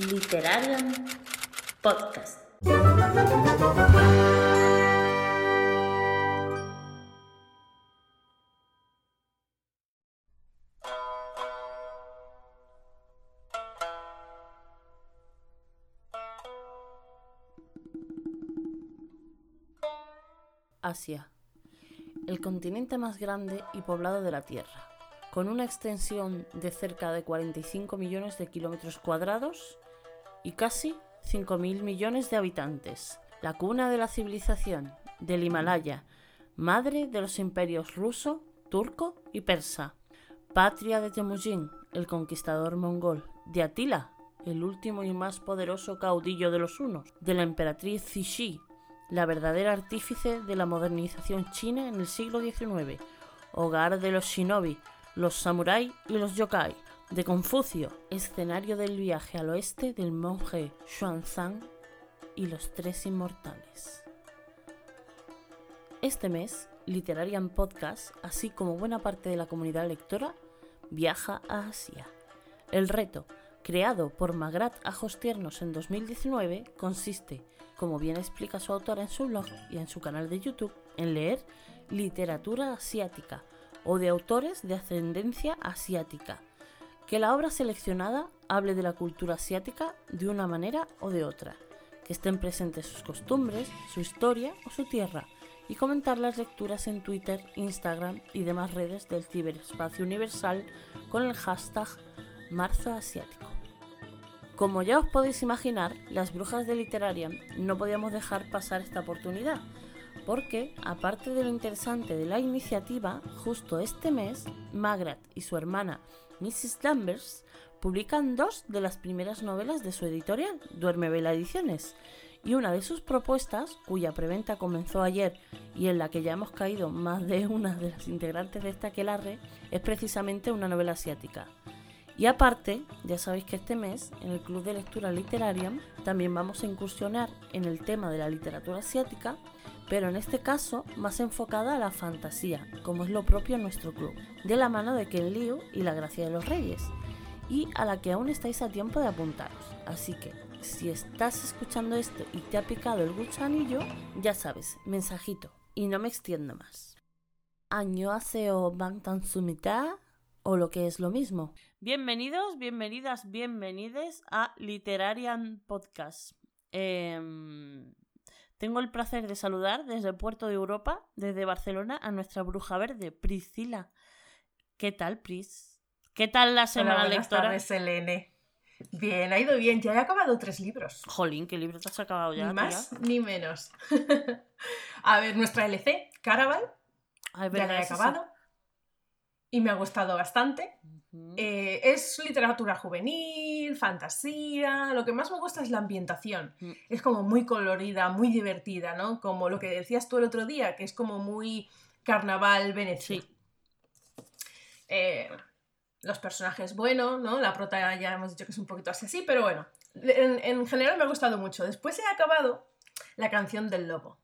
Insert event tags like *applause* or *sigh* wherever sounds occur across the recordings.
Literarian Podcast. Asia, el continente más grande y poblado de la Tierra, con una extensión de cerca de 45 millones de kilómetros cuadrados y casi 5.000 millones de habitantes, la cuna de la civilización del Himalaya, madre de los imperios ruso, turco y persa, patria de Temujin, el conquistador mongol, de Atila, el último y más poderoso caudillo de los hunos, de la emperatriz Cixi, la verdadera artífice de la modernización china en el siglo XIX, hogar de los shinobi, los samuráis y los yokai, de Confucio, escenario del viaje al oeste del monje Xuanzang y los tres inmortales. Este mes, Literarian Podcast, así como buena parte de la comunidad lectora, viaja a Asia. El reto, creado por Magrat Ajos Tiernos en 2019, consiste, como bien explica su autora en su blog y en su canal de YouTube, en leer literatura asiática o de autores de ascendencia asiática, que la obra seleccionada hable de la cultura asiática de una manera o de otra, que estén presentes sus costumbres, su historia o su tierra, y comentar las lecturas en Twitter, Instagram y demás redes del ciberespacio universal con el hashtag Marzo Asiático. Como ya os podéis imaginar, las brujas de Literarian no podíamos dejar pasar esta oportunidad, porque, aparte de lo interesante de la iniciativa, justo este mes, Magrat y su hermana Mrs. Danvers publican dos de las primeras novelas de su editorial, Duerme Vela Ediciones, y una de sus propuestas, cuya preventa comenzó ayer y en la que ya hemos caído más de una de las integrantes de esta aquelarre, es precisamente una novela asiática. Y aparte, ya sabéis que este mes, en el Club de Lectura Literaria, también vamos a incursionar en el tema de la literatura asiática, pero en este caso más enfocada a la fantasía, como es lo propio en nuestro club, de la mano de Ken Liu y la Gracia de los Reyes, y a la que aún estáis a tiempo de apuntaros. Así que, si estás escuchando esto y te ha picado el gusanillo, ya sabes, mensajito, y no me extiendo más. Año aseo Bangtan Sumita o lo que es lo mismo. Bienvenidos, bienvenidas, bienvenides a Literarian Podcast. Em, tengo el placer de saludar desde el puerto de Europa, desde Barcelona, a nuestra bruja verde, Priscila. ¿Qué tal, Pris? ¿Qué tal la semana Hola, lectora? tardes, Selene. Bien, ha ido bien. Ya he acabado tres libros. Jolín, ¿qué libro te has acabado ya? ni tía? más ni menos. *laughs* a ver, nuestra LC, Caraval, Ay, ya la he sí. acabado. Y me ha gustado bastante. Eh, es literatura juvenil, fantasía. Lo que más me gusta es la ambientación. Mm. Es como muy colorida, muy divertida, ¿no? Como lo que decías tú el otro día, que es como muy carnaval Venecia. Sí. Eh, los personajes, bueno, ¿no? La prota ya hemos dicho que es un poquito así, así, pero bueno. En, en general me ha gustado mucho. Después he acabado la canción del lobo.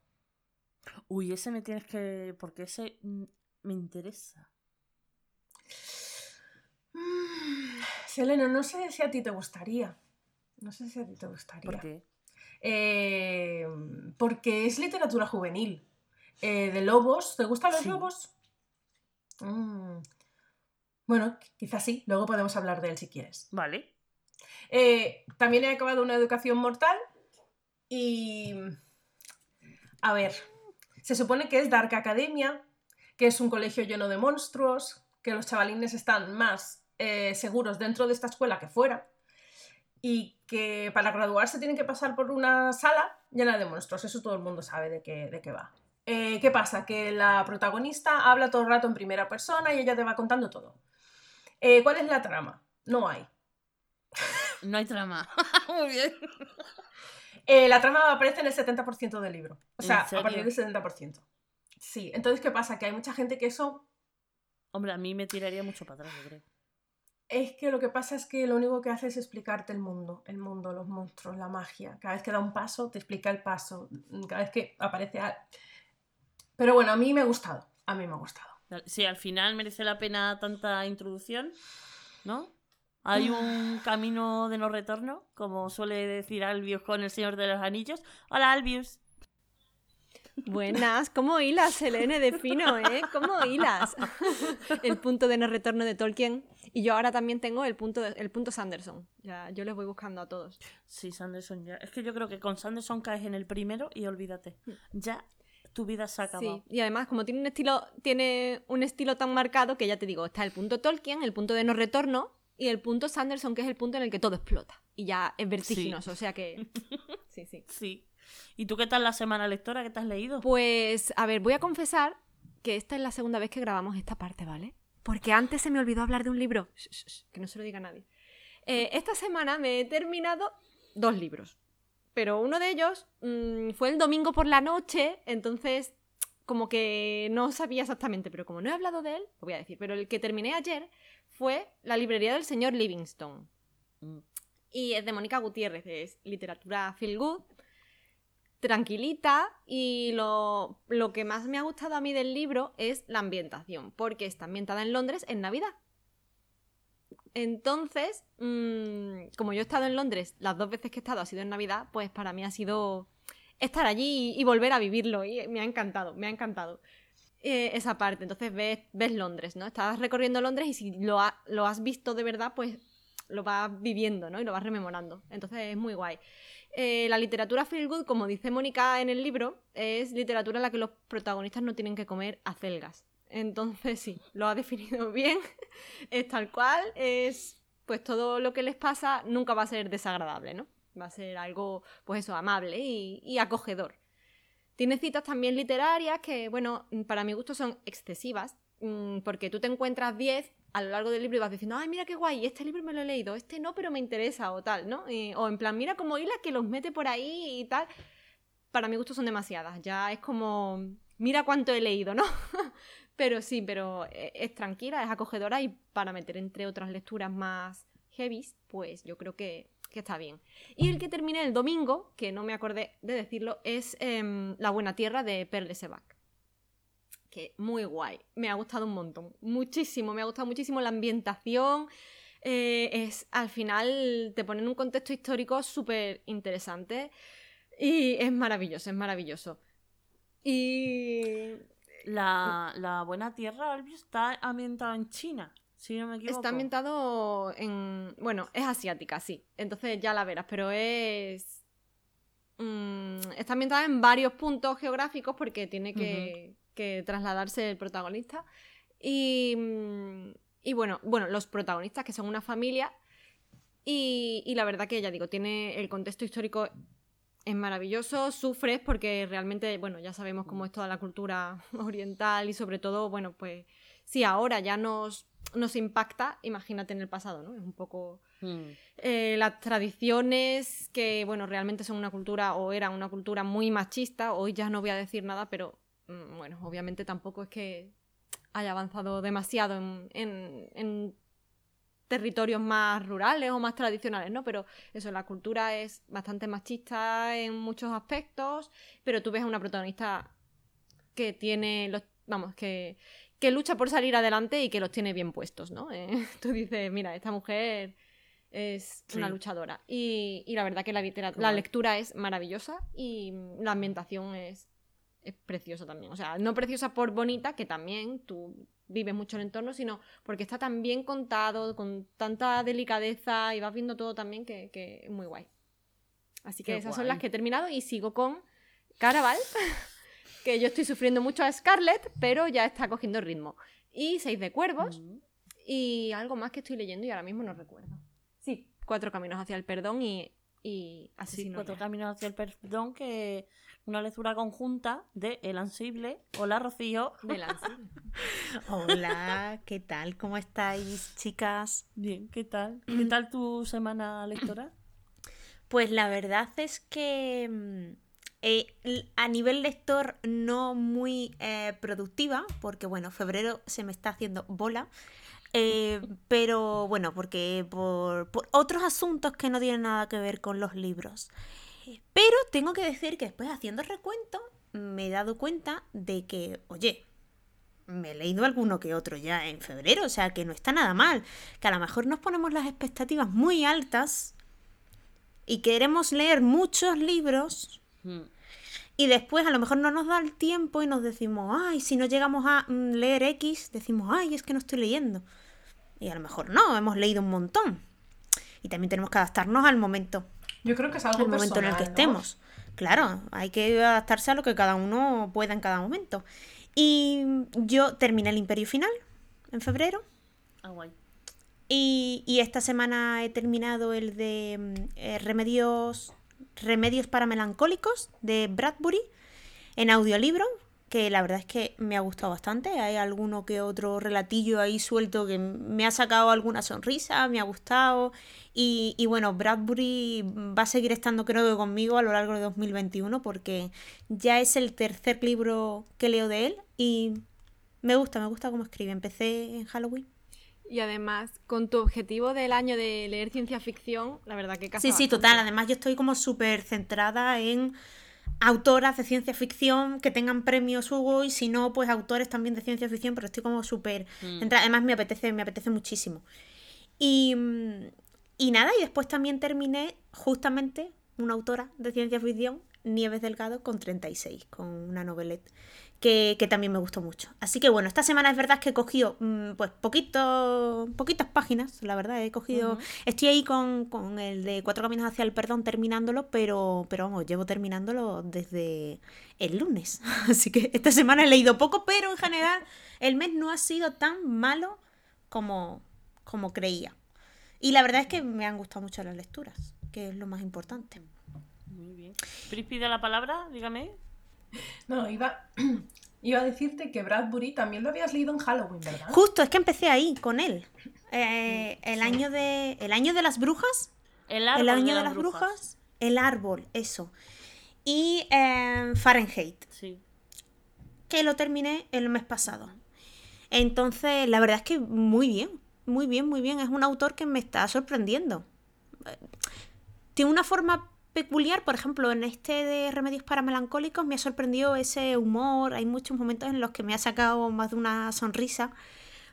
Uy, ese me tienes que... porque ese mm, me interesa. Mm, *sighs* Selena, no sé si a ti te gustaría. No sé si a ti te gustaría. ¿Por qué? Eh, porque es literatura juvenil. Eh, de lobos. ¿Te gustan los Sí. lobos? Mm. Bueno, quizás sí. Luego podemos hablar de él si quieres. Vale. Eh, también he acabado una educación mortal y... A ver, se supone que es Dark Academia, que es un colegio lleno de monstruos, que los chavalines están más eh, seguros dentro de esta escuela que fuera y que para graduarse tienen que pasar por una sala llena de monstruos. Eso todo el mundo sabe de qué, de qué va. Eh, ¿Qué pasa? Que la protagonista habla todo el rato en primera persona y ella te va contando todo. Eh, ¿Cuál es la trama? No hay. No hay trama. *laughs* Muy bien. Eh, la trama aparece en el 70% del libro. O ¿En sea, a partir del 70%. Sí, entonces, ¿qué pasa? Que hay mucha gente que eso... Hombre, a mí me tiraría mucho para atrás, yo creo. Es que lo que pasa es que lo único que hace es explicarte el mundo, el mundo, los monstruos, la magia. Cada vez que da un paso, te explica el paso. Cada vez que aparece... al- Pero bueno, a mí me ha gustado. A mí me ha gustado. Sí, al final merece la pena tanta introducción, ¿no? Hay un camino de no retorno, como suele decir Albius con el Señor de los Anillos. Hola, Albius. Buenas, ¿cómo hilas, Selene de fino, eh? ¿Cómo hilas? *laughs* el punto de no retorno de Tolkien. Y yo ahora también tengo el punto, el punto Sanderson. Ya, yo les voy buscando a todos. Sí, Sanderson ya. Es que yo creo que con Sanderson caes en el primero y olvídate. Hmm. Ya tu vida se ha acabado. Sí, y además, como tiene un estilo, tiene un estilo tan marcado que ya te digo, está el punto Tolkien, el punto de no retorno, y el punto Sanderson, que es el punto en el que todo explota. Y ya es vertiginoso. O sea que. *laughs* Sí, sí. Sí. ¿Y tú qué tal la semana lectora? ¿Qué te has leído? Pues, a ver, voy a confesar que esta es la segunda vez que grabamos esta parte, ¿vale? Porque antes se me olvidó hablar de un libro. que no se lo diga a nadie. Eh, esta semana me he terminado dos libros. Pero uno de ellos mm, fue el domingo por la noche, entonces como que no sabía exactamente, pero como no he hablado de él, lo voy a decir. Pero el que terminé ayer fue La librería del señor Livingstone. Mm. Y es de Mónica Gutiérrez, es literatura feel good tranquilita y lo, que más me ha gustado a mí del libro es la ambientación, porque está ambientada en Londres en Navidad. Entonces, mm, como yo he estado en Londres, las dos veces que he estado ha sido en Navidad, pues para mí ha sido estar allí y, volver a vivirlo y me ha encantado, me ha encantado. Eh, esa parte, entonces ves, ves Londres, ¿no? Estás recorriendo Londres y si lo, lo has visto de verdad, pues lo vas viviendo, ¿no? Y lo vas rememorando. Entonces es muy guay. Eh, la literatura feel good, como dice Mónica en el libro, es literatura en la que los protagonistas no tienen que comer acelgas. Entonces sí, lo ha definido *laughs* bien, es tal cual, es pues todo lo que les pasa nunca va a ser desagradable, ¿no? Va a ser algo, pues eso, amable y, acogedor. Tiene citas también literarias que, bueno, para mi gusto son excesivas, mm, porque tú te encuentras 10 a lo largo del libro vas diciendo, ay, mira qué guay, este libro me lo he leído, este no, pero me interesa, o tal, ¿no? o en plan, mira como hila que los mete por ahí y tal. Para mi gusto son demasiadas, ya es como, mira cuánto he leído, ¿no? *laughs* pero sí, pero e, es, tranquila, es acogedora y para meter entre otras lecturas más heavy, pues yo creo que, está bien. Y el que terminé el domingo, que no me acordé de decirlo, es em, La Buena Tierra de Perle Sebac que muy guay. Me ha gustado un montón. Muchísimo, me ha gustado muchísimo la ambientación. Eh, es, al final te pone en un contexto histórico súper interesante. Y es maravilloso, es maravilloso. Y. La, Buena Tierra está ambientada en China, si no me equivoco. Está ambientado en. Bueno, es asiática, sí. Entonces ya la verás, pero es. Mm, está ambientada en varios puntos geográficos porque tiene que, que trasladarse el protagonista. Y, mm, y bueno, bueno, los protagonistas que son una familia. Y, y la verdad que ya digo, tiene el contexto histórico es maravilloso, sufres porque realmente, bueno, ya sabemos cómo es toda la cultura *laughs* oriental y sobre todo, bueno, pues si ahora ya nos, nos impacta, imagínate en el pasado, ¿no? Es un poco hmm. eh, las tradiciones que, bueno, realmente son una cultura o era una cultura muy machista, hoy ya no voy a decir nada, pero Mm, bueno, obviamente tampoco es que haya avanzado demasiado en, territorios más rurales o más tradicionales, ¿no? Pero eso, la cultura es bastante machista en muchos aspectos, pero tú ves a una protagonista que tiene los, vamos, que, que lucha por salir adelante y que los tiene bien puestos, ¿no? Eh, *laughs* tú dices, mira, esta mujer es una luchadora. Y, la verdad que la, la lectura es maravillosa y la ambientación es es preciosa también. O sea, no preciosa por bonita, que también tú vives mucho el entorno, sino porque está tan bien contado, con tanta delicadeza y vas viendo todo también que, es muy guay. Así que esas son las que he terminado y sigo con Caraval, *laughs* que yo estoy sufriendo mucho a Scarlett, pero ya está cogiendo ritmo. Y Seis de Cuervos y algo más que estoy leyendo y ahora mismo no recuerdo. Sí, Cuatro Caminos hacia el Perdón y, y Asesino. Sí, Cuatro Caminos hacia el Perdón que una lectura conjunta de El Ansible. Hola, Rocío. Del Ansible. *laughs* Hola, ¿qué tal? ¿Cómo estáis, chicas? Bien, ¿qué tal? ¿Qué tal tu semana lectora? Pues la verdad es que mm, eh, a nivel lector no muy eh, productiva, porque bueno, febrero se me está haciendo bola. Eh, pero bueno, porque por, otros asuntos que no tienen nada que ver con los libros. Pero tengo que decir que después haciendo recuento me he dado cuenta de que, oye, me he leído alguno que otro ya en febrero, o sea que no está nada mal. Que a lo mejor nos ponemos las expectativas muy altas y queremos leer muchos libros Mm. y después a lo mejor no nos da el tiempo y nos decimos, ay, si no llegamos a mm, leer X, decimos, ay, es que no estoy leyendo. Y a lo mejor no, hemos leído un montón. Y también tenemos que adaptarnos al momento, Yo creo que es algo al momento en el que personal, ¿no? estemos. Claro, hay que adaptarse a lo que cada uno pueda en cada momento. Y yo terminé el Imperio Final en febrero. Ah, guay. Y, y esta semana he terminado el de mm, eh, Remedios, Remedios para Melancólicos de Bradbury en audiolibro, que la verdad es que me ha gustado bastante. Hay alguno que otro relatillo ahí suelto que me ha sacado alguna sonrisa, me ha gustado. Y, y bueno, Bradbury va a seguir estando creo que conmigo a lo largo de 2021 porque ya es el tercer libro que leo de él y me gusta, me gusta cómo escribe. Empecé en Halloween. Y además, con tu objetivo del año de leer ciencia ficción, la verdad que casa Sí, sí, bastante. total. Además, yo estoy como súper centrada en autoras de ciencia ficción que tengan premios Hugo y si no, pues autores también de ciencia ficción, pero estoy como súper centrada. Además, me apetece, me apetece muchísimo. Y, mm, y nada, y después también terminé justamente una autora de ciencia ficción, Nieves Delgado, con 36, con una novelette. Que, que también me gustó mucho. Así que bueno, esta semana es verdad que he cogido mm, pues poquito, poquitas páginas, la verdad, he cogido... Estoy ahí con, con el de Cuatro Caminos hacia el Perdón terminándolo, pero, pero vamos, llevo terminándolo desde el lunes. *laughs* Así que esta semana he leído poco, pero en general el mes no ha sido tan malo como, como creía. Y la verdad es que me han gustado mucho las lecturas, que es lo más importante. Muy bien. Pris pide la palabra, dígame. *laughs* No, iba, *clears throat* iba a decirte que Bradbury también lo habías leído en Halloween, ¿verdad? Justo, es que empecé ahí con él. Eh, el, año de, el año de las brujas. El árbol el año de, de, las brujas. El árbol, eso. Y eh, Fahrenheit, Sí. que lo terminé el mes pasado. Entonces, la verdad es que muy bien, muy bien, muy bien. Es un autor que me está sorprendiendo. Eh, Tiene una forma peculiar, por ejemplo, en este de Remedios para Melancólicos me ha sorprendido ese humor. Hay muchos momentos en los que me ha sacado más de una sonrisa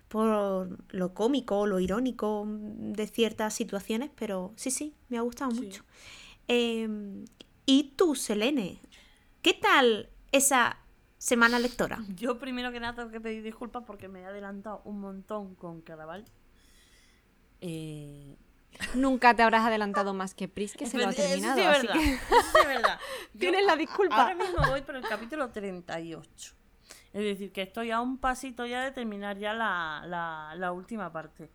por lo cómico, lo irónico de ciertas situaciones, pero sí, sí, me ha gustado Sí. mucho. Eh, ¿Y tú, Selene? ¿Qué tal esa semana lectora? Yo primero que nada tengo que pedir disculpas porque me he adelantado un montón con Caraval. Eh, Nunca te habrás adelantado más que Pris, que se lo ha Eso sí terminado. es así verdad. que- Eso sí verdad. *laughs* Yo Tienes la disculpa. Ahora mismo voy por el capítulo 38. Es decir, que estoy a un pasito ya de terminar ya la, la, la última parte.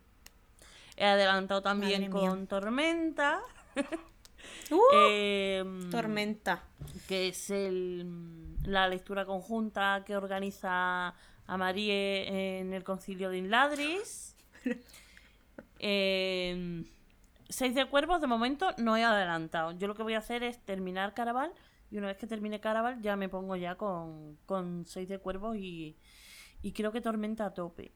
He adelantado también Madre mía. con Tormenta. *laughs* *laughs* Uh, em, Tormenta. que es el, la lectura conjunta que organiza a Marie en el concilio de Inladris. Eh, Seis de cuervos, de momento no he adelantado. Yo lo que voy a hacer es terminar Caraval y una vez que termine Caraval ya me pongo ya con, con Seis de cuervos y, y creo que Tormenta a tope.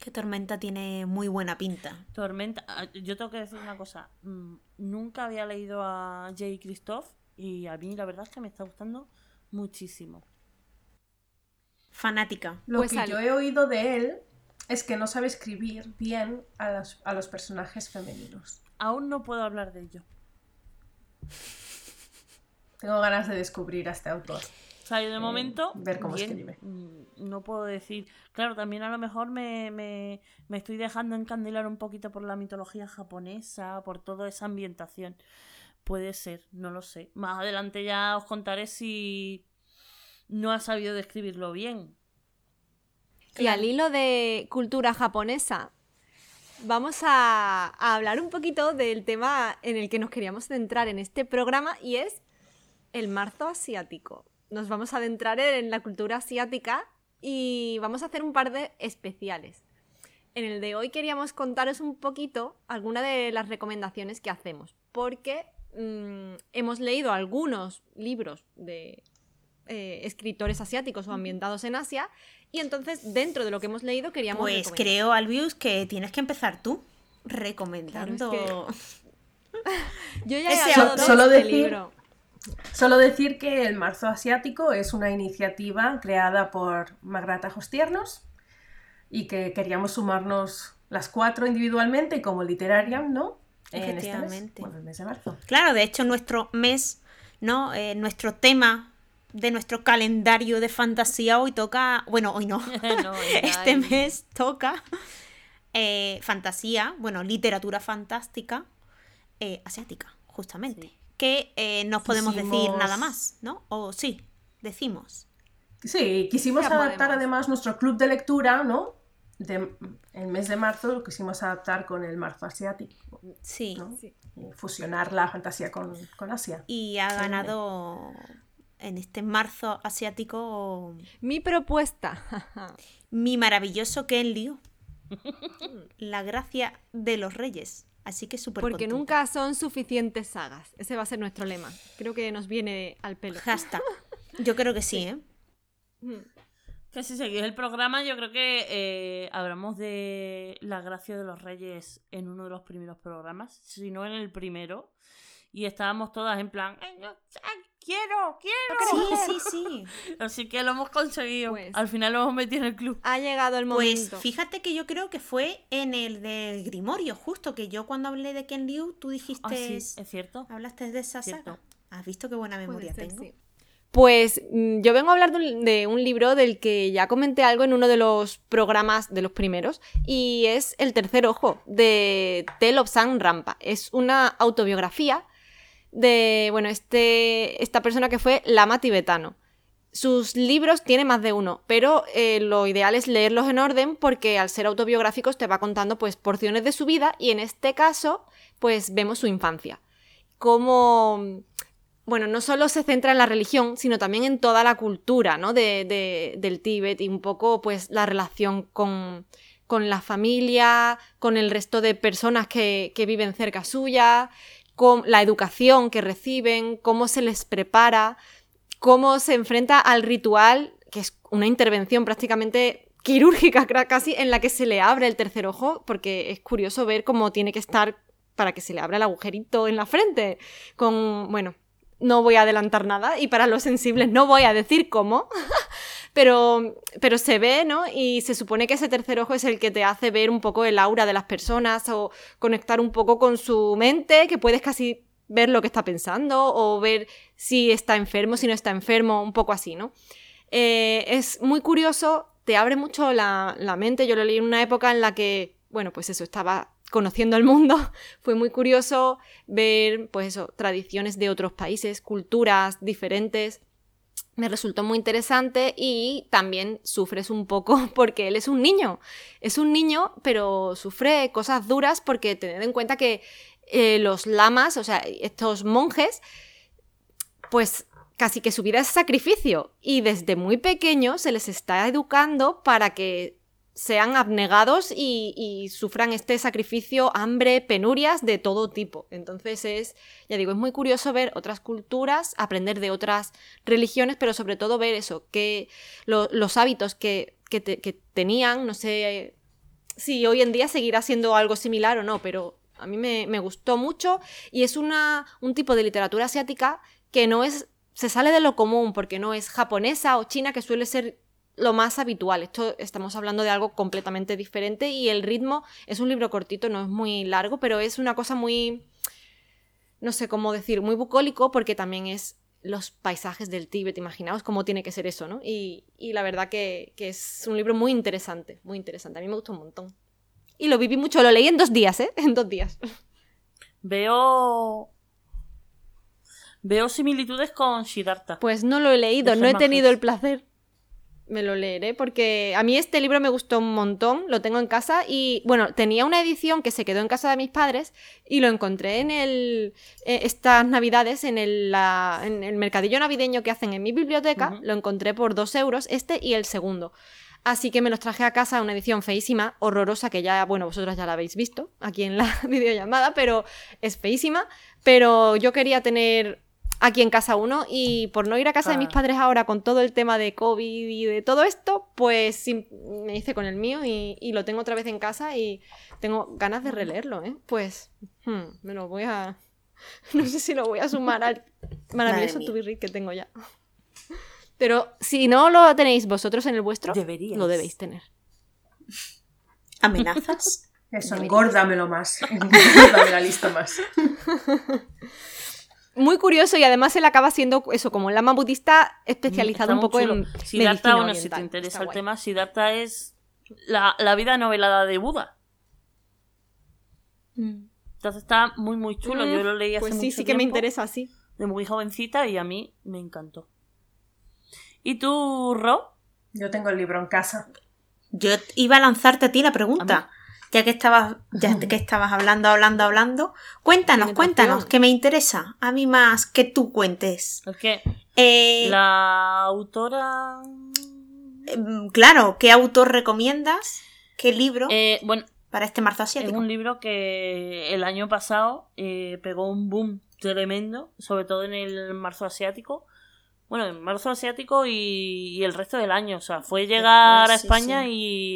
Que Tormenta tiene muy buena pinta. Tormenta, ah, yo tengo que decir una cosa. mm, Nunca había leído a Jay Christoph y a mí la verdad es que me está gustando muchísimo. Fanática. Lo Pues que yo he oído de él es que no sabe escribir bien a los, a los personajes femeninos. Aún no puedo hablar de ello. Tengo ganas de descubrir a este autor. O sea, yo de momento. ver cómo bien, escribe. mm, No puedo decir. Claro, también a lo mejor me, me, me estoy dejando encandilar un poquito por la mitología japonesa, por toda esa ambientación. Puede ser, no lo sé. Más adelante ya os contaré si no ha sabido describirlo bien. Y al hilo de cultura japonesa, vamos a, hablar un poquito del tema en el que nos queríamos centrar en este programa y es el marzo asiático. Nos vamos a adentrar en la cultura asiática y vamos a hacer un par de especiales. En el de hoy queríamos contaros un poquito algunas de las recomendaciones que hacemos, porque mm, hemos leído algunos libros de eh, escritores asiáticos o ambientados en Asia y entonces dentro de lo que hemos leído queríamos Pues creo, Albius, que tienes que empezar tú recomendando. Claro, es *laughs* Yo ya he Ese hablado de Solo este decir- libro. Solo decir que el Marzo Asiático es una iniciativa creada por Magrat Ajos Tiernos y que queríamos sumarnos las cuatro individualmente y como Literarian, ¿no? En este mes, Efectivamente. bueno, el mes de marzo. Claro, de hecho nuestro mes, ¿no? Eh, nuestro tema de nuestro calendario de fantasía hoy toca, bueno, hoy no, *laughs* *laughs* este mes toca eh, fantasía, bueno, literatura fantástica eh, asiática, justamente. Sí. Que eh, no podemos decir nada más, ¿no? O sí, decimos. Sí, quisimos adaptar podemos. además nuestro club de lectura, ¿no? De, el mes de marzo lo quisimos adaptar con el marzo asiático, Sí. ¿no? Sí. Y fusionar la fantasía con, con Asia. Y ha Sí. En este marzo asiático Mi propuesta. mi maravilloso Ken Liu. *laughs* La gracia de los reyes. Así que súper Porque contenta. nunca son suficientes sagas. Ese va a ser nuestro lema. Creo que nos viene al pelo. Hashtag. Yo creo que sí, ¿eh? Que si seguís el programa, yo creo que eh, hablamos de la gracia de los reyes en uno de los primeros programas, si no en el primero. Y estábamos todas en plan, "Eh, yo, ah, quiero, quiero. Sí, *laughs* sí, sí. Así que lo hemos conseguido. Pues- Al final lo hemos metido en el club. Ha llegado el Pues momento. fíjate que yo creo que fue en el del Grimorio, justo que yo cuando hablé de Ken Liu, tú dijiste. Ah, sí, es cierto. Hablaste de esa Cierto. saga. ¿Has visto qué buena memoria ser, tengo? sí. Pues mm, yo vengo a hablar de un, de un libro del que ya comenté algo en uno de los programas de los primeros y es El tercer ojo de Tel of San Rampa. Es una autobiografía de, bueno, este, esta persona que fue lama tibetano. Sus libros tiene más de uno, pero eh, lo ideal es leerlos en orden porque al ser autobiográficos te va contando pues porciones de su vida y en este caso pues vemos su infancia. Cómo bueno, no solo se centra en la religión, sino también en toda la cultura ¿no? de, de- del Tíbet y un poco pues la relación con, con la familia, con el resto de personas que, que viven cerca suya, con la educación que reciben, cómo se les prepara, cómo se enfrenta al ritual, que es una intervención prácticamente quirúrgica *laughs* casi en la que se le abre el tercer ojo, porque es curioso ver cómo tiene que estar para que se le abra el agujerito en la frente, con, bueno, no voy a adelantar nada y para los sensibles no voy a decir cómo, *laughs* pero, pero se ve, ¿no? Y se supone que ese tercer ojo es el que te hace ver un poco el aura de las personas o conectar un poco con su mente, que puedes casi ver lo que está pensando o ver si está enfermo, si no está enfermo, un poco así, ¿no? Eh, es muy curioso, te abre mucho la, la mente. Yo lo leí en una época en la que, bueno, pues eso, estaba conociendo el mundo. *laughs* Fue muy curioso ver, pues eso, tradiciones de otros países, culturas diferentes. Me resultó muy interesante y también sufres un poco *laughs* porque él es un niño. Es un niño, pero sufre cosas duras porque tened en cuenta que eh, los lamas, o sea, estos monjes, pues casi que su vida es sacrificio y desde muy pequeño se les está educando para que sean abnegados y, y sufran este sacrificio, hambre, penurias de todo tipo. Entonces es, ya digo, es muy curioso ver otras culturas, aprender de otras religiones, pero sobre todo ver eso, que lo- los hábitos que, que te- que tenían, no sé si hoy en día seguirá siendo algo similar o no, pero a mí me, me gustó mucho y es una, un tipo de literatura asiática que no es, se sale de lo común porque no es japonesa o china que suele ser lo más habitual. Esto estamos hablando de algo completamente diferente y el ritmo es un libro cortito, no es muy largo, pero es una cosa muy, no sé cómo decir, muy bucólico porque también es los paisajes del Tíbet, imaginaos cómo tiene que ser eso, ¿no? Y, y la verdad que, que es un libro muy interesante, muy interesante. A mí me gustó un montón. Y lo viví mucho, lo leí en dos días, ¿eh? *laughs* En dos días. Veo. Veo similitudes con Siddhartha. Pues no lo he leído, no he tenido el placer. Me lo leeré porque a mí este libro me gustó un montón, lo tengo en casa y bueno, tenía una edición que se quedó en casa de mis padres y lo encontré en el eh, estas navidades en el, la- en el mercadillo navideño que hacen en mi biblioteca, lo encontré por dos euros, este y el segundo. Así que me los traje a casa, una edición feísima, horrorosa, que ya, bueno, vosotras ya la habéis visto aquí en la *laughs* videollamada, pero es feísima. Pero yo quería tener aquí en casa uno y por no ir a casa de mis padres ahora con todo el tema de COVID y de todo esto, pues sí, me hice con el mío y, y lo tengo otra vez en casa y tengo ganas de releerlo, ¿eh? Pues hmm, me lo voy a... *laughs* No sé si lo voy a sumar al maravilloso mía. to be read que tengo ya. Pero si no lo tenéis vosotros en el vuestro, Deberíais. lo debéis tener. ¿Amenazas? *laughs* Eso, engórdamelo más. *laughs* Engórdame la lista más. Muy curioso y además él acaba siendo eso, como lama budista especializado Está un poco chulo. en Siddhartha, bueno, si te interesa el tema, Siddhartha es la, la vida novelada de Buda. Entonces está muy, muy chulo. Mm, Yo lo leí hace Pues sí, mucho sí que me interesa, sí. De muy jovencita y a mí me encantó. ¿Y tú, Ro? Yo tengo el libro en casa. Yo iba a lanzarte a ti la A pregunta. Ya que estabas, ya que estabas hablando, hablando, hablando. Cuéntanos, cuéntanos, que me interesa. A mí más que tú cuentes. Es que Eh, la autora... em, Claro, ¿qué autor recomiendas? ¿Qué libro Eh, bueno, para este marzo es asiático? un libro que el año pasado eh, pegó un boom tremendo, sobre todo en el marzo asiático. Bueno, en marzo asiático y, y el resto del año. O sea, fue llegar a Después, España sí.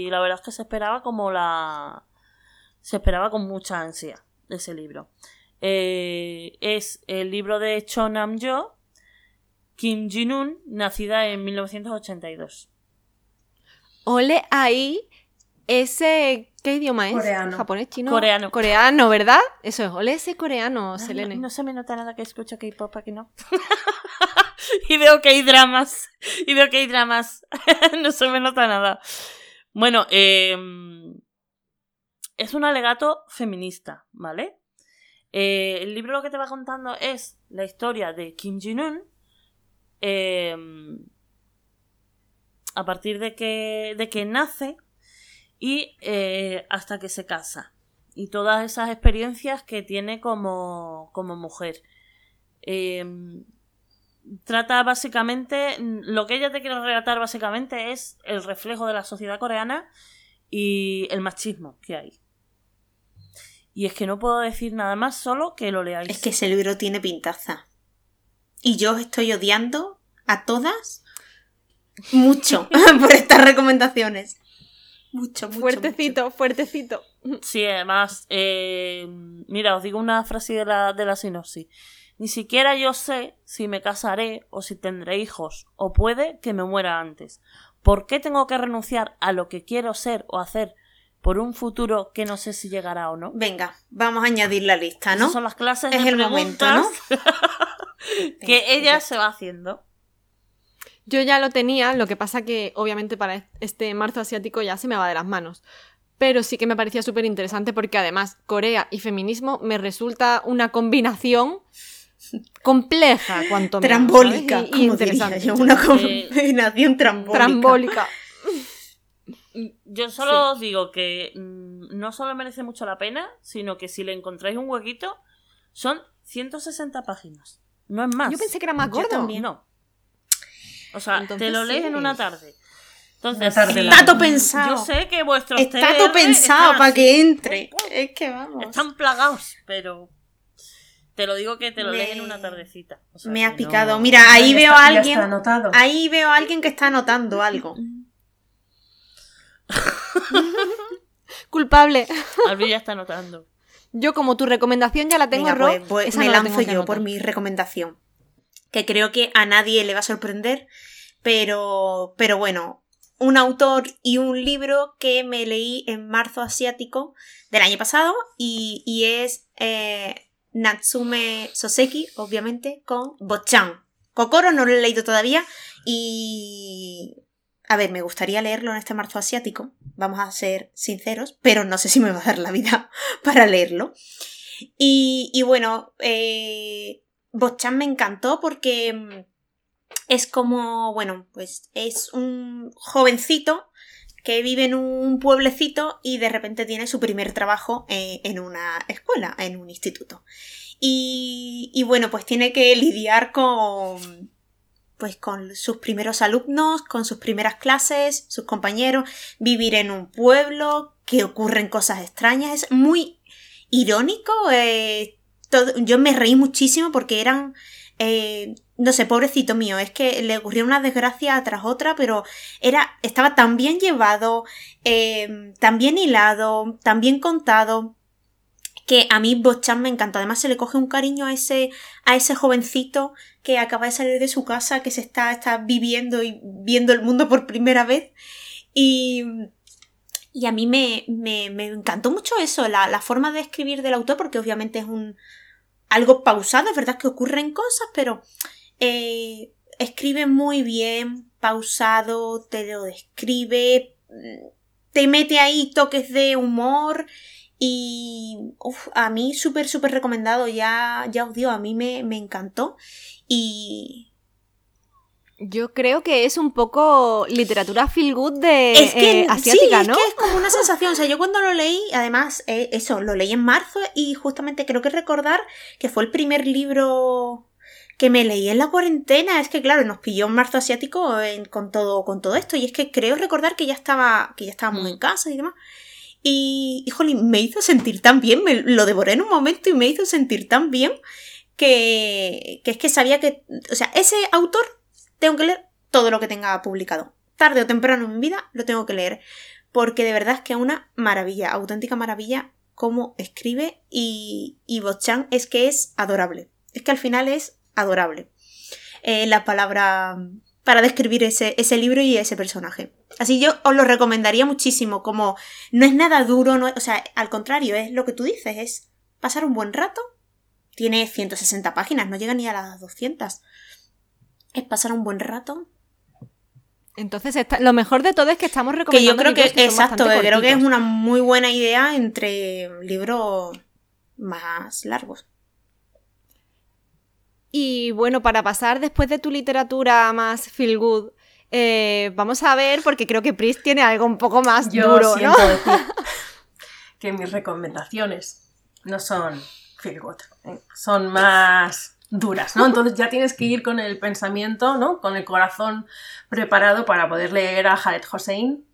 y la verdad es que se esperaba como la... Se esperaba con mucha ansia ese libro. Eh, es el libro de Cho Nam-jo, Kim Jin-un, nacida en 1982. Ole ahí ese... ¿Qué idioma es? Coreano. ¿Japonés, chino? Coreano. Coreano, ¿verdad? Eso es, ole ese coreano, Selene. No, no se me nota nada que escucho K-pop aquí, ¿no? *laughs* *laughs* y veo que hay dramas. Y veo que hay dramas. *laughs* no se me nota nada. Bueno, eh, es un alegato feminista, ¿vale? Eh, el libro lo que te va contando es la historia de Kim Jin-un. eh, a partir de que, de que nace y eh, hasta que se casa. Y todas esas experiencias que tiene como, como mujer. Eh, trata básicamente, lo que ella te quiere relatar básicamente es el reflejo de la sociedad coreana y el machismo que hay. Y es que no puedo decir nada más, solo que lo leáis. Es que ese libro tiene pintaza. Y yo os estoy odiando a todas mucho *laughs* *laughs* por estas recomendaciones. Mucho, mucho. fuertecito, fuertecito. Sí, además, eh, mira, os digo una frase de la, de la sinopsis. Ni siquiera yo sé si me casaré o si tendré hijos, o puede que me muera antes. ¿Por qué tengo que renunciar a lo que quiero ser o hacer por un futuro que no sé si llegará o no? Venga, vamos a añadir la lista, ¿no? Esas son las clases Es de el momento, ¿no? *laughs* que ella se va haciendo. Yo ya lo tenía, lo que pasa que obviamente para este marzo asiático ya se me va de las manos. Pero sí que me parecía súper interesante porque además Corea y feminismo me resulta una combinación compleja, cuanto menos, Trambólica, como interesante. diría yo, una Eh, *laughs* combinación trambólica. Trambólica. *laughs* Yo solo os digo que mm, no solo merece mucho la pena, sino que si le encontráis un huequito, son 160 páginas. No es más. Yo pensé que era más gordo. también. No. O sea, Entonces te lo lees sí. en una tarde. Entonces, Una tarde. Está todo pensado. Yo sé que vuestros Está TDR todo pensado para que entre. Es que vamos. Están plagados, pero te lo digo que te lo Me- lees en una tardecita. O sea, Me has no- picado. Mira, ahí veo está- a ya alguien. está anotado. Ahí veo a alguien que está anotando algo. *laughs* Culpable. Albi ya está notando. Yo como tu recomendación ya la tengo, Venga, pues, pues me no la lanzo yo anotar. por mi recomendación. Que creo que a nadie le va a sorprender. Pero, pero bueno, un autor y un libro que me leí en marzo asiático del año pasado. Y, y es eh, Natsume Soseki, obviamente, con Bochan. Kokoro no lo he leído todavía. Y. A ver, me gustaría leerlo en este marzo asiático. Vamos a ser sinceros, pero no sé si me va a dar la vida *laughs* para leerlo. Y, bueno, eh, Bochan me encantó porque mm, es como, bueno, pues es un jovencito que vive en un pueblecito y de repente tiene su primer trabajo eh, en una escuela, en un instituto. Y, bueno, pues tiene que lidiar con, pues con sus primeros alumnos, con sus primeras clases, sus compañeros, vivir en un pueblo, que ocurren cosas extrañas, es muy irónico. eh, yo me reí muchísimo porque eran, eh, no sé, pobrecito mío, es que le ocurrió una desgracia tras otra, pero era, estaba tan bien llevado, eh, tan bien hilado, tan bien contado, que a mí Bochan me encanta. Además, se le coge un cariño a ese, a ese jovencito que acaba de salir de su casa, que se está, está viviendo y viendo el mundo por primera vez. Y, y a mí me, me, me encantó mucho eso, la, la, forma de escribir del autor, porque obviamente es un algo pausado, es verdad que ocurren cosas, pero eh, escribe muy bien, pausado, te lo describe, te mete ahí toques de humor y a mí súper, súper recomendado, ya, ya os digo, a mí me, me encantó. Y, yo creo que es un poco literatura feel good de es que, asiática, sí, ¿no? Es que es como una sensación. O sea, yo cuando lo leí, además, eh, eso, lo leí en marzo y justamente creo que recordar que fue el primer libro que me leí en la cuarentena. Es que, claro, nos pilló en marzo asiático con, todo, con todo esto. Y es que creo recordar que ya estaba, que ya estábamos en mm. casa y demás. Y, híjole, me hizo sentir tan bien. Me lo devoré en un momento y me hizo sentir tan bien que, que es que sabía que. O sea, ese autor tengo que leer todo lo que tenga publicado. Tarde o temprano en mi vida lo tengo que leer. Porque de verdad es que es una maravilla, auténtica maravilla cómo escribe y, y Bochan es que es adorable. Es que al final es adorable. Eh, la palabra para describir ese, ese, libro y ese personaje. Así yo os lo recomendaría muchísimo, como no es nada duro, no, o sea, al contrario, es lo que tú dices, es pasar un buen rato. Tiene 160 páginas, no llega ni a las 200 es pasar un buen rato. Entonces, lo mejor de todo es que estamos recomendando. Que yo creo que, exacto, creo que es una muy buena idea entre libros más largos. Y bueno, para pasar después de tu literatura más feel good, eh, vamos a ver, porque creo que Pris tiene algo un poco más duro, ¿no? *laughs* que mis recomendaciones no son feel good, ¿eh? son más duras, ¿no? Entonces ya tienes que ir con el pensamiento, ¿no? Con el corazón preparado para poder leer a Khaled Hossein.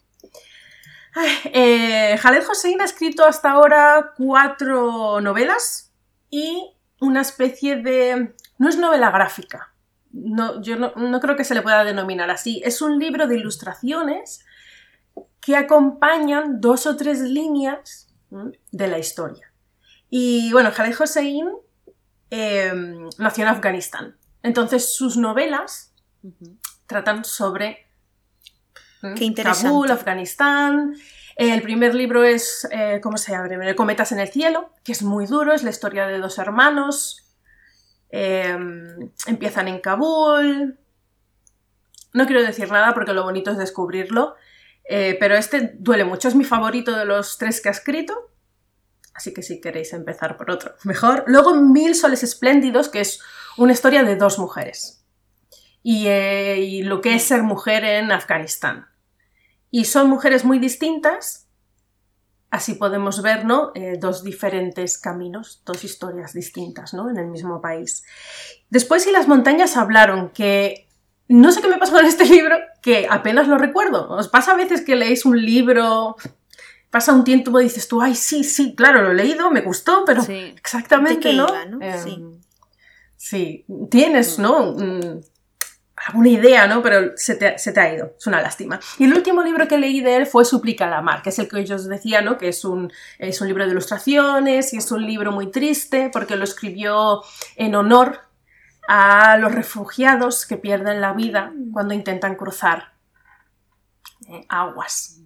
Eh, Khaled Hossein ha escrito hasta ahora cuatro novelas y una especie de... no es novela gráfica, no, yo no, no creo que se le pueda denominar así, es un libro de ilustraciones que acompañan dos o tres líneas de la historia. Y bueno, Khaled Hossein Em, nació en Afganistán. Entonces sus novelas tratan sobre Kabul, Afganistán. El primer libro es, eh, ¿cómo se llama? Cometas en el cielo, que es muy duro, es la historia de dos hermanos. Em, empiezan en Kabul. No quiero decir nada porque lo bonito es descubrirlo, eh, pero este duele mucho, es mi favorito de los tres que ha escrito. Así que si queréis empezar por otro, *laughs* mejor. Luego Mil Soles Espléndidos, que es una historia de dos mujeres. Eh, y, lo que es ser mujer en Afganistán. Y son mujeres muy distintas. Así podemos ver ¿no? Eh, dos diferentes caminos, dos historias distintas ¿no? en el mismo país. Después, y las montañas hablaron, que no sé qué me pasó con este *laughs* libro, que apenas lo recuerdo. ¿Os pasa a veces que leéis un libro pasa un tiempo y dices tú, ay, sí, sí, claro, lo he leído, me gustó, pero exactamente no. Em, sí. tienes, ¿no? Mm, alguna idea, ¿no? Pero se te, ha ido, es una lástima. Y el último libro que leí de él fue Suplica la mar, que es el que yo os decía, ¿no? Que es un, es un libro de ilustraciones y es un libro muy triste porque lo escribió en honor a los refugiados que pierden la vida cuando intentan cruzar eh, aguas.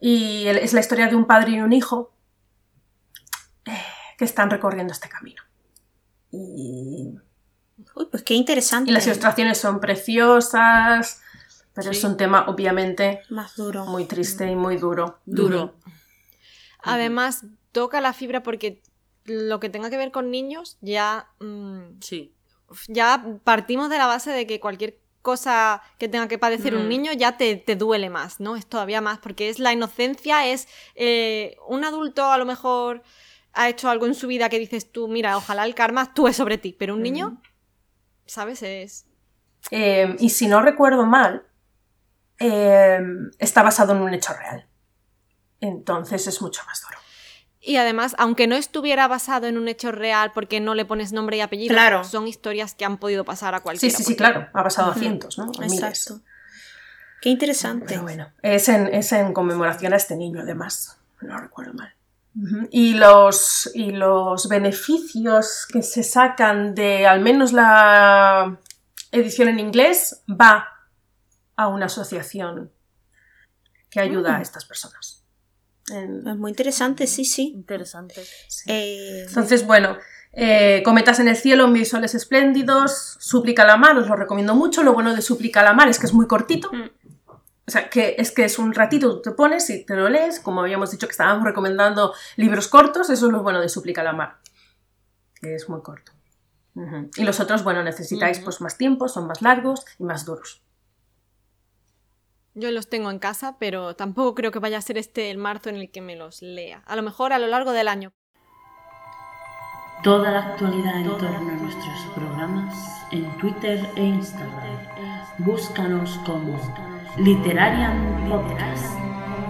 Y es la historia de un padre y un hijo eh, que están recorriendo este camino. Y... Uy, pues qué interesante. Y las ilustraciones son preciosas, pero es un tema obviamente más duro. Muy triste y muy duro. Duro. Además, toca la fibra porque lo que tenga que ver con niños ya... Mm, sí. Ya partimos de la base de que cualquier cosa que tenga que padecer un mm. niño ya te, duele más, ¿no? Es todavía más, porque es la inocencia, es eh, un adulto a lo mejor ha hecho algo en su vida que dices tú, mira, ojalá el karma actúe sobre ti, pero un niño, mm. ¿sabes? Es... Em, y si no recuerdo mal, em, está basado en un hecho real. Entonces es mucho más duro. Y además, aunque no estuviera basado en un hecho real porque no le pones nombre y apellido, son historias que han podido pasar a cualquiera. Sí, sí, sí, claro. Ha pasado a cientos, ¿no? A Exacto. Qué interesante. Pero bueno, es en, es en conmemoración a este niño, además. No recuerdo mal. Y los, y los beneficios que se sacan de al menos la edición en inglés va a una asociación que ayuda a Mm. estas personas. En- Es muy interesante, sí, sí. Interesante. Eh, Entonces, bueno, eh, Cometas en el cielo, en visuales espléndidos, Súplica a la mar, os lo recomiendo mucho. Lo bueno de Súplica a la mar es que es muy cortito. Mm. O sea, que es que es un ratito, tú te pones y te lo lees, como habíamos dicho que estábamos recomendando libros cortos, eso es lo bueno de Súplica a la mar, que es muy corto. Y los otros, bueno, necesitáis pues más tiempo, son más largos y más duros. Yo los tengo en casa, pero tampoco creo que vaya a ser este el marzo en el que me los lea. A lo mejor a lo largo del año. Toda la actualidad en torno a nuestros programas en Twitter e Instagram. Búscanos como Literarian Podcast.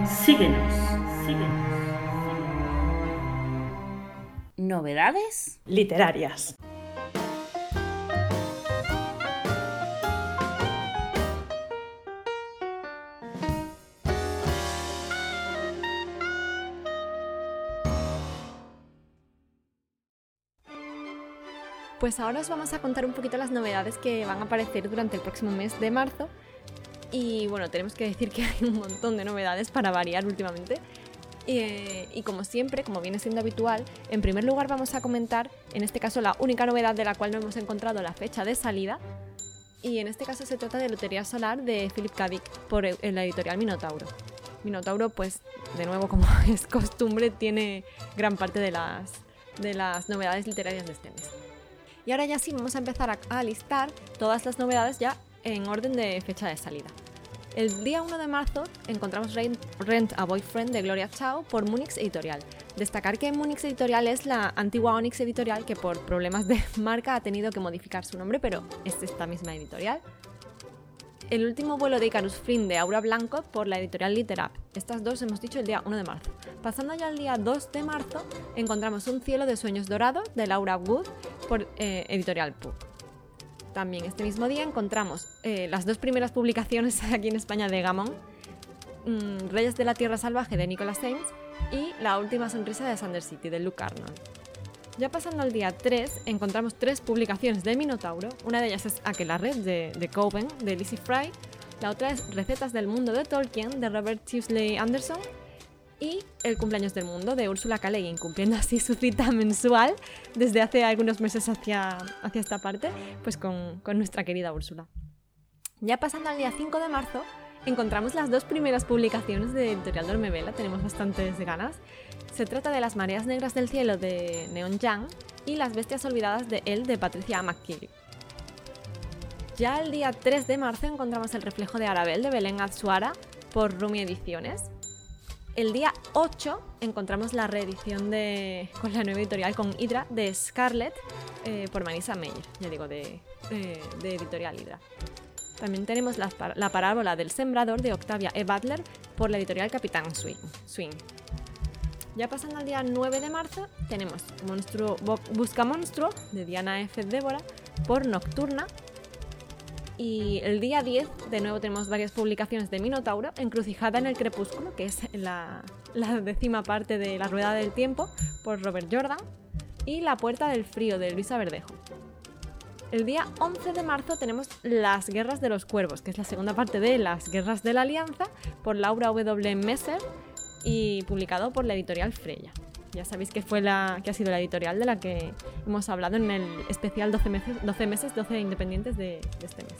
Síguenos, síguenos. ¿Novedades? literarias. Pues ahora os vamos a contar un poquito las novedades que van a aparecer durante el próximo mes de marzo. Y bueno, tenemos que decir que *laughs* hay un montón de novedades para variar últimamente. Eh, y como siempre, como viene siendo habitual, en primer lugar vamos a comentar, en este caso, la única novedad de la cual no hemos encontrado la fecha de salida. Y en este caso se trata de Lotería Solar de Philip K. Dick por la editorial Minotauro. Minotauro, pues, de nuevo, como *laughs* es costumbre, tiene gran parte de las, de las novedades literarias de este mes. Y ahora ya sí, vamos a empezar a, listar todas las novedades ya en orden de fecha de salida. El día 1 de marzo encontramos Rent, Rent a Boyfriend de Gloria Chao por Munich Editorial. Destacar que Munich Editorial es la antigua Onyx Editorial que por problemas de *laughs* marca ha tenido que modificar su nombre, pero es esta misma editorial. El último vuelo de Icarus Flynn de Aura Blanco por la editorial Literap. Estas dos hemos dicho el día 1 de marzo. Pasando ya al día 2 de marzo, encontramos Un cielo de sueños dorados de Laura Wood por eh, editorial Puck. También este mismo día encontramos eh, las dos primeras publicaciones *laughs* aquí en España de Gamón, mm, Reyes de la Tierra Salvaje de Nicolas Sainz y La última sonrisa de Sander City de Luke Arnold. Ya pasando al día 3, encontramos tres publicaciones de Minotauro. Una de ellas es Aquelarre de, de Coven, de Lizzie Fry. La otra es Recetas del Mundo de Tolkien, de Robert Chisley Anderson. Y El cumpleaños del mundo, de Úrsula K. Le Guin, cumpliendo así su cita mensual desde hace algunos meses hacia, hacia esta parte, pues con, con nuestra querida Úrsula. Ya pasando al día 5 de marzo, encontramos las dos primeras publicaciones de Editorial Dormevela, tenemos bastantes ganas. Se trata de Las mareas negras del cielo de Neon Yang y Las bestias olvidadas de él de Patricia McKilly. Ya el día 3 de marzo encontramos El reflejo de Arabel de Belén Azuara por Rumi Ediciones. El día 8 encontramos la reedición de, con la nueva editorial con Hydra de Scarlet eh, por Marisa Meyer, ya digo, de, de- de editorial Hydra. También tenemos la, par- la parábola del sembrador de Octavia E. Butler por la editorial Capitán Swing. Swing. Ya pasando al día 9 de marzo, tenemos Monstruo, Busca Monstruo de Diana F. Débora por Nocturna. Y el día 10, de nuevo, tenemos varias publicaciones de Minotauro, Encrucijada en el Crepúsculo, que es la, décima parte de La Rueda del Tiempo, por Robert Jordan. Y La Puerta del Frío, de Luisa Verdejo. El día 11 de marzo tenemos Las Guerras de los Cuervos, que es la segunda parte de Las Guerras de la Alianza, por Laura W. Messer y publicado por la editorial Freya. Ya sabéis que, fue la, que ha sido la editorial de la que hemos hablado en el especial 12 meses, 12, meses, 12 independientes de, de este mes.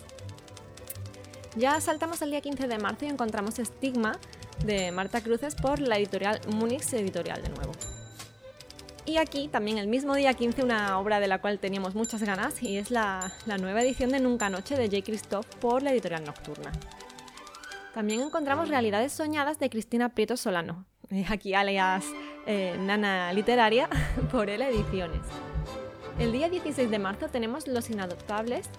Ya saltamos al día 15 de marzo y encontramos Estigma de Marta Cruces por la editorial Munich Editorial de nuevo. Y aquí también el mismo día 15 una obra de la cual teníamos muchas ganas y es la, la nueva edición de Nunca Noche de J. Christoph por la editorial Nocturna. También encontramos Realidades Soñadas de Cristina Prieto Solano, *laughs* aquí alias eh, Nana Literaria, *laughs* por ELA Ediciones. El día 16 de marzo tenemos Los Inadoptables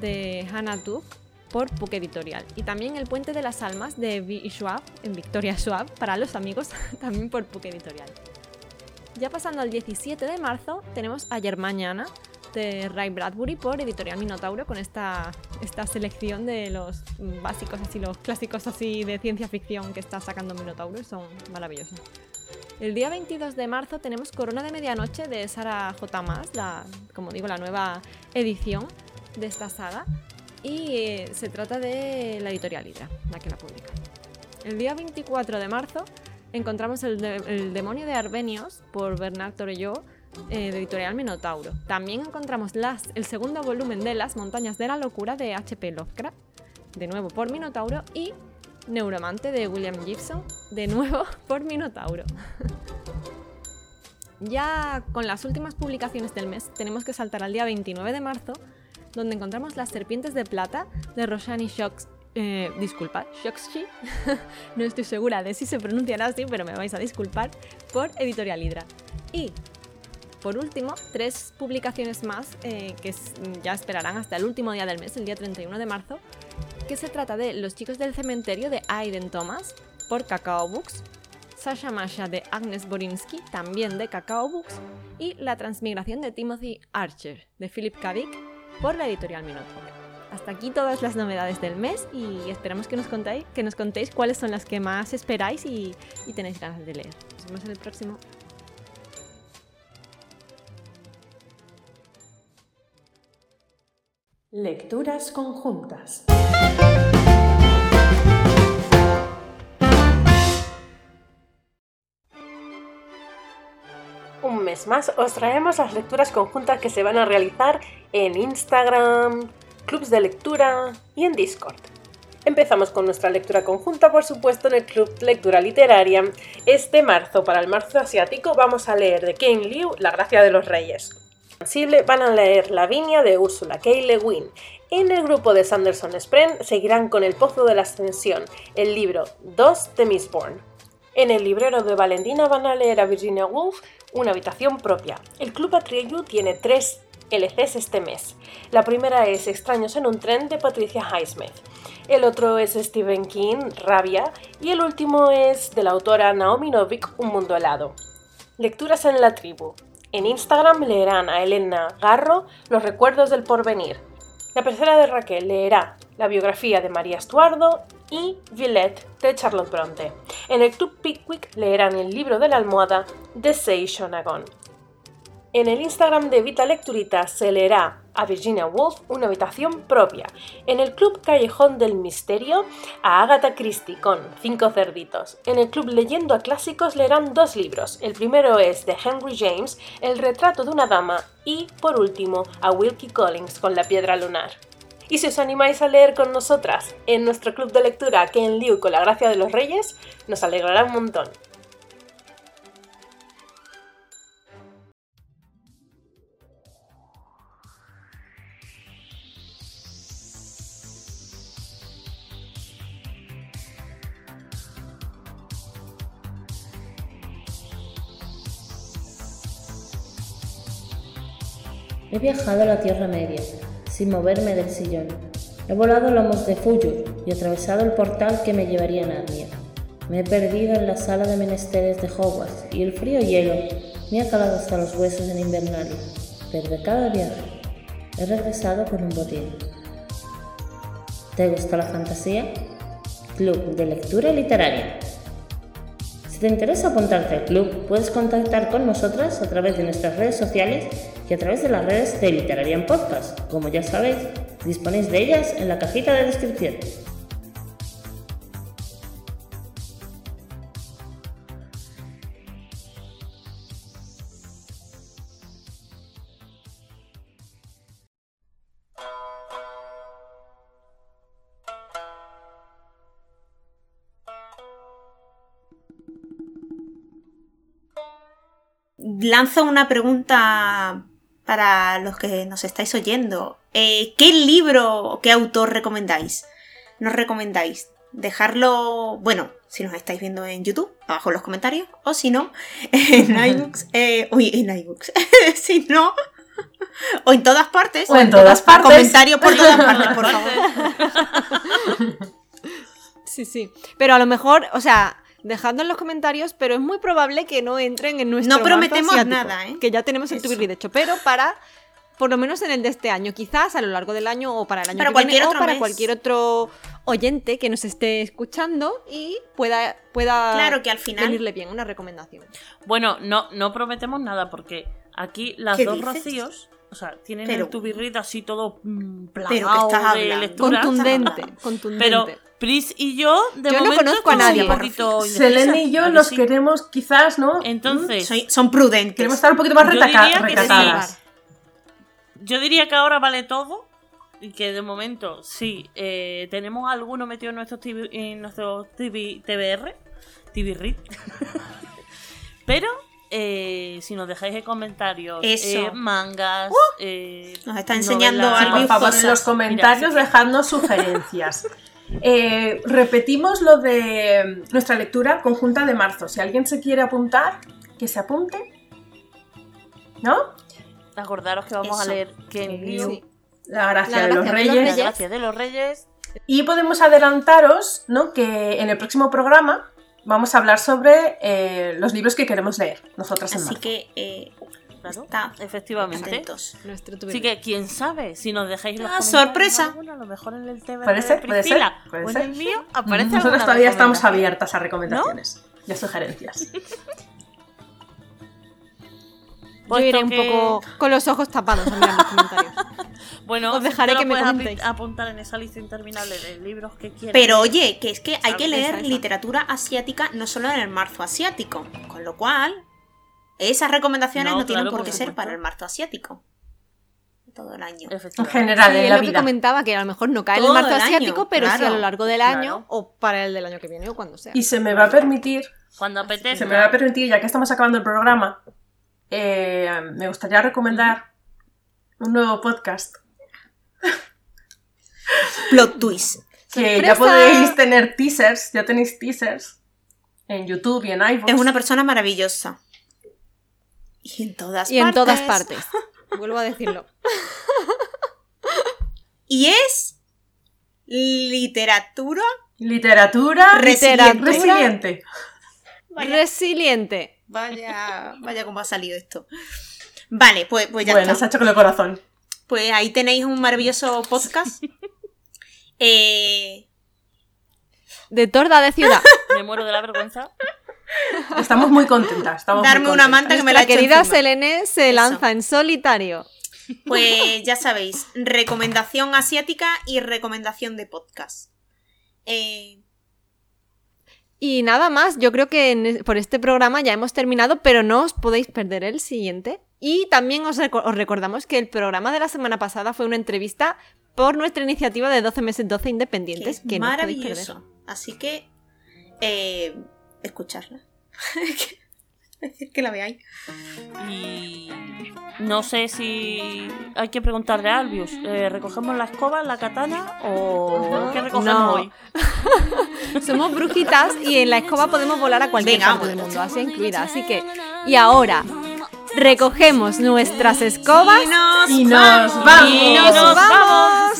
de Hannah Duke por Puck Editorial y también El Puente de las Almas de Vi Schwab, en Victoria Schwab, para los amigos, *laughs* también por Puck Editorial. Ya pasando al 17 de marzo tenemos Ayer Mañana de Ray Bradbury por Editorial Minotauro con esta, esta selección de los básicos, así los clásicos así de ciencia ficción que está sacando Minotauro, son maravillosos. El día 22 de marzo tenemos Corona de Medianoche de Sara J. la, como digo, la nueva edición de esta saga. Y eh, se trata de la editorial Hydra, la que la publica. El día 24 de marzo encontramos el, demonio de Arbenios por Bernard Torelló eh, de editorial Minotauro. También encontramos las, el segundo volumen de Las montañas de la locura de H.P. Lovecraft, de nuevo por Minotauro, y Neuromante de William Gibson, de nuevo *laughs* por Minotauro. *laughs* ya con las últimas publicaciones del mes tenemos que saltar al día 29 de marzo, donde encontramos Las serpientes de plata de Roshani Shocks eh, disculpad, *laughs* no estoy segura de si se pronunciará así, pero me vais a disculpar, por Editorial Hydra. Y, por último, tres publicaciones más eh, que ya esperarán hasta el último día del mes, el día 31 de marzo, que se trata de Los chicos del cementerio de Aiden Thomas, por Cacao Books, Sasha Masha de Agnes Borinsky, también de Cacao Books, y La transmigración de Timothy Archer, de Philip K. por la editorial Minotaur. Hasta aquí todas las novedades del mes y esperamos que nos, contéis, que nos contéis cuáles son las que más esperáis y, y tenéis ganas de leer. Nos vemos en el próximo. Lecturas conjuntas. Un mes más os traemos las lecturas conjuntas que se van a realizar en Instagram, clubs de lectura y en Discord. Empezamos con nuestra lectura conjunta, por supuesto, en el Club Lectura Literaria. Este marzo, para el marzo asiático, vamos a leer de Ken Liu La Gracia de los Reyes. Van a leer La Viña de Úrsula K. Le Guin. En el grupo de Sanderson Spren seguirán con El Pozo de la Ascensión, el libro 2 de Miss Bourne. En el librero de Valentina van a leer a Virginia Woolf Una habitación propia. El Club Atreyu tiene tres LCs este mes. La primera es Extraños en un tren de Patricia Highsmith. El otro es Stephen King, Rabia. Y el último es de la autora Naomi Novik, Un mundo helado. Lecturas en la tribu. En Instagram leerán a Elena Garro Los recuerdos del porvenir. La tercera de Raquel leerá la biografía de María Estuardo y Villette de Charlotte Bronte. En el Club Pickwick leerán el libro de la almohada de Sei Shonagon. En el Instagram de Vita Lecturita se leerá a Virginia Woolf una habitación propia. En el Club Callejón del Misterio a Agatha Christie con Cinco Cerditos. En el Club Leyendo a Clásicos leerán dos libros. El primero es de Henry James, El retrato de una dama y, por último, a Wilkie Collins con La piedra lunar. Y si os animáis a leer con nosotras en nuestro club de lectura Ken Liu con la gracia de los reyes, nos alegrará un montón. He viajado a la Tierra Media, sin moverme del sillón. He volado lomos de Fuyur y atravesado el portal que me llevaría a Narnia. Me he perdido en la sala de menesteres de Hogwarts y el frío hielo me ha calado hasta los huesos en Invernalia. Pero de cada viaje he regresado con un botín. ¿Te gusta la fantasía? Club de Lectura Literaria. Si te interesa apuntarte al club, puedes contactar con nosotras a través de nuestras redes sociales y a través de las redes de Literarian Podcast. Como ya sabéis, disponéis de ellas en la cajita de descripción. lanzo una pregunta para los que nos estáis oyendo. Eh, ¿Qué libro, qué autor recomendáis? ¿Nos recomendáis? Dejarlo, bueno, si nos estáis viendo en YouTube, abajo en los comentarios, o si no, *laughs* en *laughs* iBooks, eh, uy, en iBooks, *laughs* si no, o en todas partes, o en todas partes, comentario por todas partes, por favor. Sí, sí, pero a lo mejor, o sea, dejadlo en los comentarios, pero es muy probable que no entren en nuestro No prometemos nada, ¿eh? Que ya tenemos el Tubirri de hecho, pero para por lo menos en el de este año, quizás a lo largo del año o para el año Para que viene, cualquier o otro para mes. cualquier otro oyente que nos esté escuchando y pueda, pueda Claro que al final- venirle bien una recomendación. Bueno, no, no prometemos nada porque aquí las ¿Qué dos dices? rocíos, o sea, tienen Pero- el tubirrit así todo mm, ¿Pero plagado de hablando? lectura. Contundente, *laughs* contundente. Pero Pris y yo, de Yo no momento, conozco a nadie, Selene y yo indecisas, ¿a que nos sí? queremos, quizás, ¿no? Entonces, Soy- son prudentes. Queremos estar un poquito más Yo retaca- diría que sí. yo diría que ahora vale todo. Y que de momento, sí, eh, tenemos alguno metido en nuestros TV, en nuestros TV, TBR, TVRIT. *laughs* Pero eh, si nos dejáis en comentarios Eso. eh, mangas, eh, Nos está enseñando novelas, algo por favor, en los comentarios dejadnos sugerencias. *laughs* Eh, repetimos lo de nuestra lectura conjunta de marzo. Si alguien se quiere apuntar, que se apunte. ¿No? Acordaros que vamos Eso. a leer Ken Sí. Liu, Sí. La gracia La de los reyes. La gracia de los reyes. Y podemos adelantaros ¿no? que en el próximo programa vamos a hablar sobre eh, los libros que queremos leer nosotras en Así marzo. que eh, Claro, está efectivamente. atentos. Nuestro Así que quién sabe, si nos dejáis los Ah, sorpresa. alguno, a lo mejor en el TV Puede ser, de puede ser, puede o en ser. el mío aparece Nosotros todavía estamos abiertas a recomendaciones y a sugerencias. *laughs* Yo iré un que- poco con los ojos tapados a mirar los comentarios. *laughs* Bueno, Os dejaré si que me comentéis. apuntar en esa lista interminable de libros que quieras. Pero oye, que es que hay que leer esa. literatura asiática no solo en el marzo asiático. Con lo cual, esas recomendaciones no, No, tienen claro, por por qué ser para el marzo asiático. Todo el año. En general, Sí, en es la lo que vida. comentaba, que a lo mejor no cae en el Todo marzo el año, asiático, pero sí a claro. lo largo del Claro. año o para el del año que viene o cuando sea. Y se me va a permitir, Cuando apetezca. se me va a permitir, ya que estamos acabando el programa, eh, me gustaría recomendar un nuevo podcast Plot twist. que ya podéis tener teasers, ya tenéis teasers en YouTube y en iVoox. Es una persona maravillosa. Y en todas y en partes. todas partes. Vuelvo a decirlo. Y es literatura. Literatura Resiliente. resiliente. Resiliente. Vaya, vaya cómo ha salido esto. Vale, pues, pues ya bueno, se está. ha hecho con el corazón. Pues ahí tenéis un maravilloso podcast. *laughs* Eh, De torda de ciudad. *laughs* Me muero de la vergüenza. Estamos muy contentas. Estamos muy Darme una manta que me la La querida encima. Selene se Eso. lanza en solitario. Pues ya sabéis, recomendación asiática y recomendación de podcast. Eh, Y nada más, yo creo que en- por este programa ya hemos terminado, pero no os podéis perder el siguiente. Y también os, reco- os recordamos que el programa de la semana pasada fue una entrevista por nuestra iniciativa de 12 meses 12 que independientes, es que, no maravilloso. Así que, eh, escucharla. *laughs* Decir *laughs* que la veáis. Y no sé si hay que preguntarle a Albius. eh, ¿Recogemos la escoba, la katana o qué recogemos No. hoy? *laughs* Somos brujitas y en la escoba podemos volar a cualquier Venga, parte del vamos. mundo, así incluida. Así que, y ahora, recogemos nuestras escobas Y nos, Y nos vamos. Y nos nos vamos.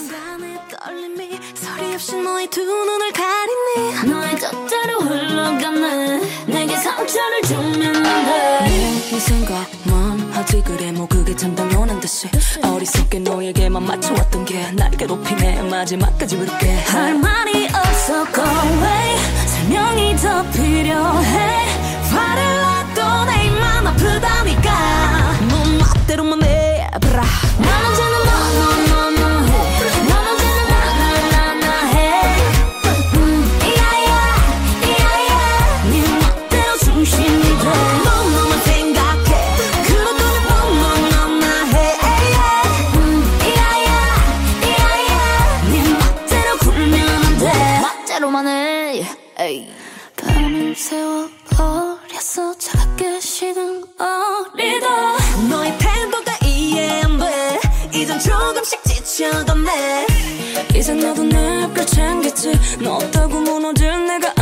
소리 없이 너의 두 눈을 가리니 너의 뜻대로 흘러가네. 내게 상처를 주면 안돼이 생각만 하지 그래 뭐 그게 참 당연한 듯이. 어리석게 너에게만 맞춰왔던 게 날 괴롭히네. 마지막까지 부를게. 할 말이 없어 go away. 설명이 더 필요해. 화를 놔도 내 입만 아프다니까. 넌 멋대로만 해봐라. 난 언제나 너너너 이제 나도 내걸 챙겼지. 너 없다고 무너질 내가